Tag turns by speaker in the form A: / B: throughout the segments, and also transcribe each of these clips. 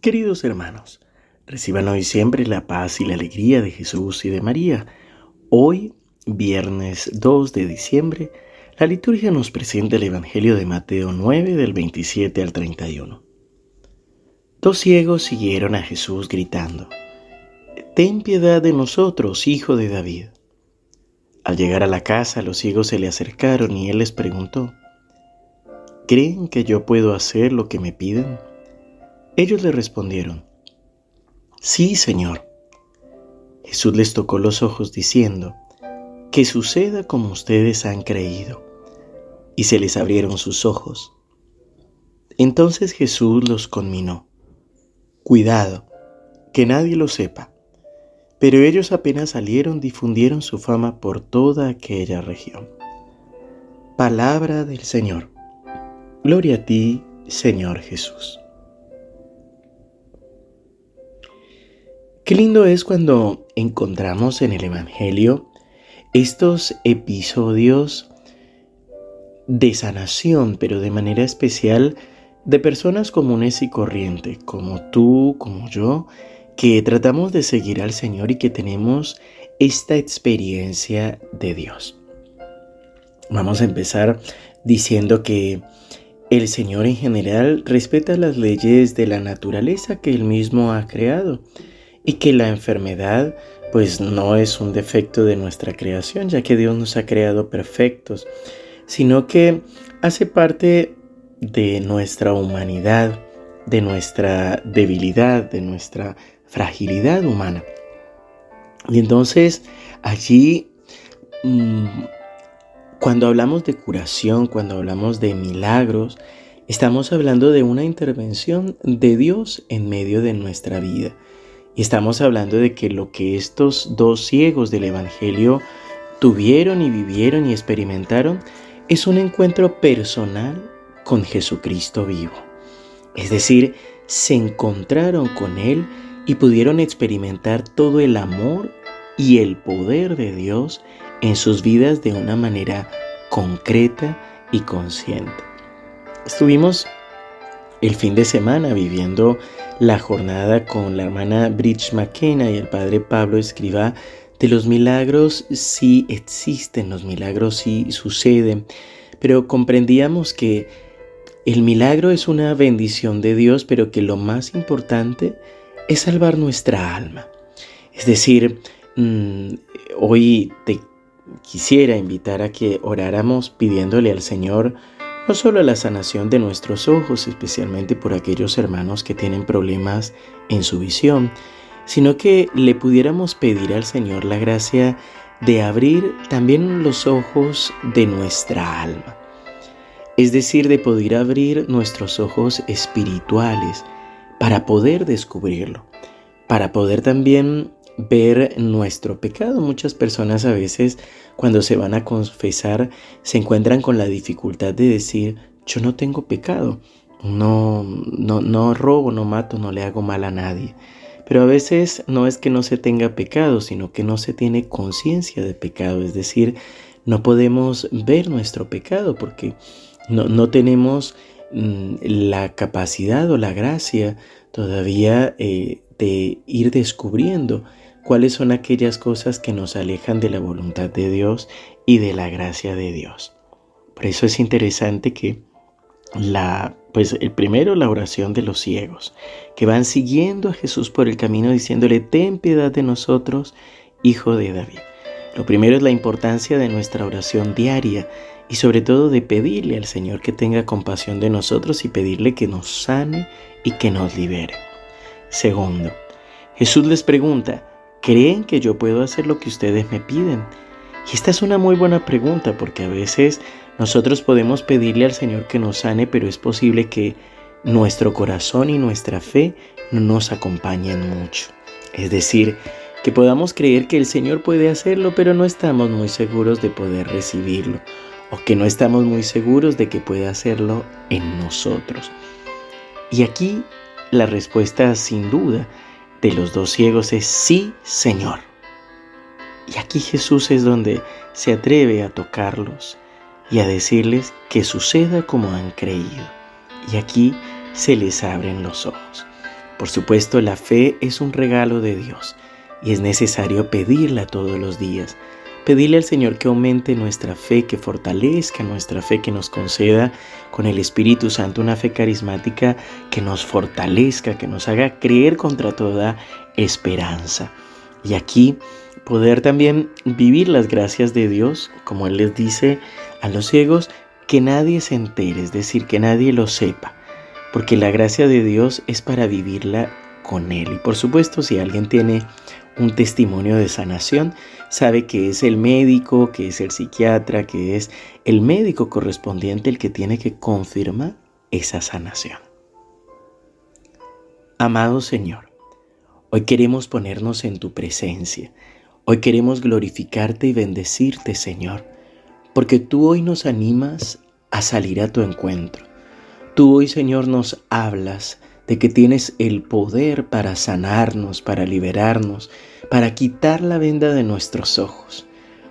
A: Queridos hermanos, reciban hoy siempre la paz y la alegría de Jesús y de María. Hoy, viernes 2 de diciembre, la liturgia nos presenta el Evangelio de Mateo 9 del 27 al 31. Dos ciegos siguieron a Jesús gritando, Ten piedad de nosotros, hijo de David. Al llegar a la casa, los ciegos se le acercaron y él les preguntó, ¿Creen que yo puedo hacer lo que me piden? Ellos le respondieron, Sí, Señor. Jesús les tocó los ojos diciendo, Que suceda como ustedes han creído. Y se les abrieron sus ojos. Entonces Jesús los conminó, Cuidado, que nadie lo sepa. Pero ellos apenas salieron difundieron su fama por toda aquella región. Palabra del Señor. Gloria a ti, Señor Jesús. Qué lindo es cuando encontramos en el Evangelio estos episodios de sanación, pero de manera especial de personas comunes y corrientes, como tú, como yo, que tratamos de seguir al Señor y que tenemos esta experiencia de Dios. Vamos a empezar diciendo que el Señor en general respeta las leyes de la naturaleza que Él mismo ha creado y que la enfermedad pues no es un defecto de nuestra creación, ya que Dios nos ha creado perfectos, sino que hace parte de nuestra humanidad, de nuestra debilidad, de nuestra fragilidad humana. Y entonces allí, mm, cuando hablamos de curación, cuando hablamos de milagros, estamos hablando de una intervención de Dios en medio de nuestra vida. Y estamos hablando de que lo que estos dos ciegos del Evangelio tuvieron y vivieron y experimentaron es un encuentro personal con Jesucristo vivo. Es decir, se encontraron con Él y pudieron experimentar todo el amor y el poder de Dios en sus vidas de una manera concreta y consciente. Estuvimos el fin de semana viviendo la jornada con la hermana Bridge McKenna y el padre Pablo Escriba de los milagros sí existen, los milagros sí suceden, pero comprendíamos que el milagro es una bendición de Dios, pero que lo más importante es salvar nuestra alma. Es decir, mm, hoy te quisiera invitar a que oráramos pidiéndole al Señor no solo la sanación de nuestros ojos, especialmente por aquellos hermanos que tienen problemas en su visión, sino que le pudiéramos pedir al Señor la gracia de abrir también los ojos de nuestra alma, es decir, de poder abrir nuestros ojos espirituales para poder descubrirlo, para poder también ver nuestro pecado. Muchas personas a veces cuando se van a confesar se encuentran con la dificultad de decir, yo no tengo pecado, no, no, no robo, no mato, no le hago mal a nadie. Pero a veces no es que no se tenga pecado, sino que no se tiene conciencia de pecado, es decir, no podemos ver nuestro pecado porque no, no tenemos mm, la capacidad o la gracia todavía eh, de ir descubriendo cuáles son aquellas cosas que nos alejan de la voluntad de Dios y de la gracia de Dios. Por eso es interesante que la pues el primero la oración de los ciegos, que van siguiendo a Jesús por el camino diciéndole, "Ten piedad de nosotros, hijo de David." Lo primero es la importancia de nuestra oración diaria y sobre todo de pedirle al Señor que tenga compasión de nosotros y pedirle que nos sane y que nos libere. Segundo, Jesús les pregunta, ¿Creen que yo puedo hacer lo que ustedes me piden? Y esta es una muy buena pregunta porque a veces nosotros podemos pedirle al Señor que nos sane, pero es posible que nuestro corazón y nuestra fe no nos acompañen mucho. Es decir, que podamos creer que el Señor puede hacerlo, pero no estamos muy seguros de poder recibirlo, o que no estamos muy seguros de que pueda hacerlo en nosotros. Y aquí la respuesta sin duda de los dos ciegos es sí, Señor. Y aquí Jesús es donde se atreve a tocarlos y a decirles que suceda como han creído. Y aquí se les abren los ojos. Por supuesto, la fe es un regalo de Dios y es necesario pedirla todos los días. Pedirle al Señor que aumente nuestra fe, que fortalezca nuestra fe, que nos conceda con el Espíritu Santo una fe carismática que nos fortalezca, que nos haga creer contra toda esperanza. Y aquí poder también vivir las gracias de Dios, como Él les dice a los ciegos, que nadie se entere, es decir, que nadie lo sepa, porque la gracia de Dios es para vivirla con Él. Y por supuesto, si alguien tiene un testimonio de sanación, sabe que es el médico, que es el psiquiatra, que es el médico correspondiente el que tiene que confirmar esa sanación. Amado Señor, hoy queremos ponernos en tu presencia. Hoy queremos glorificarte y bendecirte, Señor, porque tú hoy nos animas a salir a tu encuentro. Tú hoy, Señor, nos hablas de que tienes el poder para sanarnos, para liberarnos, para quitar la venda de nuestros ojos.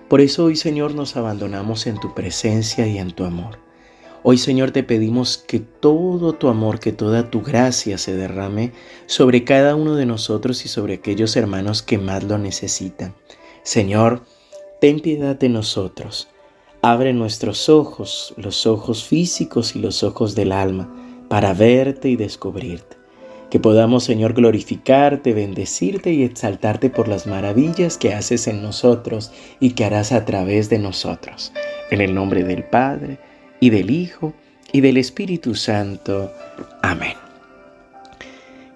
A: Por eso hoy, Señor, nos abandonamos en tu presencia y en tu amor. Hoy, Señor, te pedimos que todo tu amor, que toda tu gracia se derrame sobre cada uno de nosotros y sobre aquellos hermanos que más lo necesitan. Señor, ten piedad de nosotros. Abre nuestros ojos, los ojos físicos y los ojos del alma para verte y descubrirte. Que podamos, Señor, glorificarte, bendecirte y exaltarte por las maravillas que haces en nosotros y que harás a través de nosotros. En el nombre del Padre, y del Hijo, y del Espíritu Santo. Amén.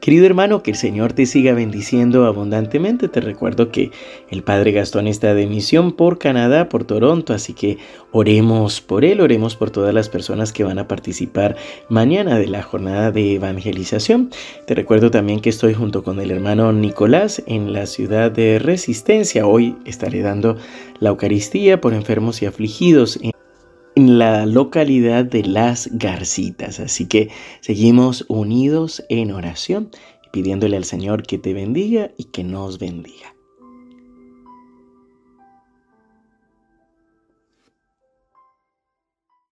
A: Querido hermano, que el Señor te siga bendiciendo abundantemente. Te recuerdo que el Padre Gastón está de misión por Canadá, por Toronto, así que oremos por él, oremos por todas las personas que van a participar mañana de la jornada de evangelización. Te recuerdo también que estoy junto con el hermano Nicolás en la ciudad de Resistencia. Hoy estaré dando la Eucaristía por enfermos y afligidos en la localidad de Las Garcitas. Así que seguimos unidos en oración, pidiéndole al Señor que te bendiga y que nos bendiga.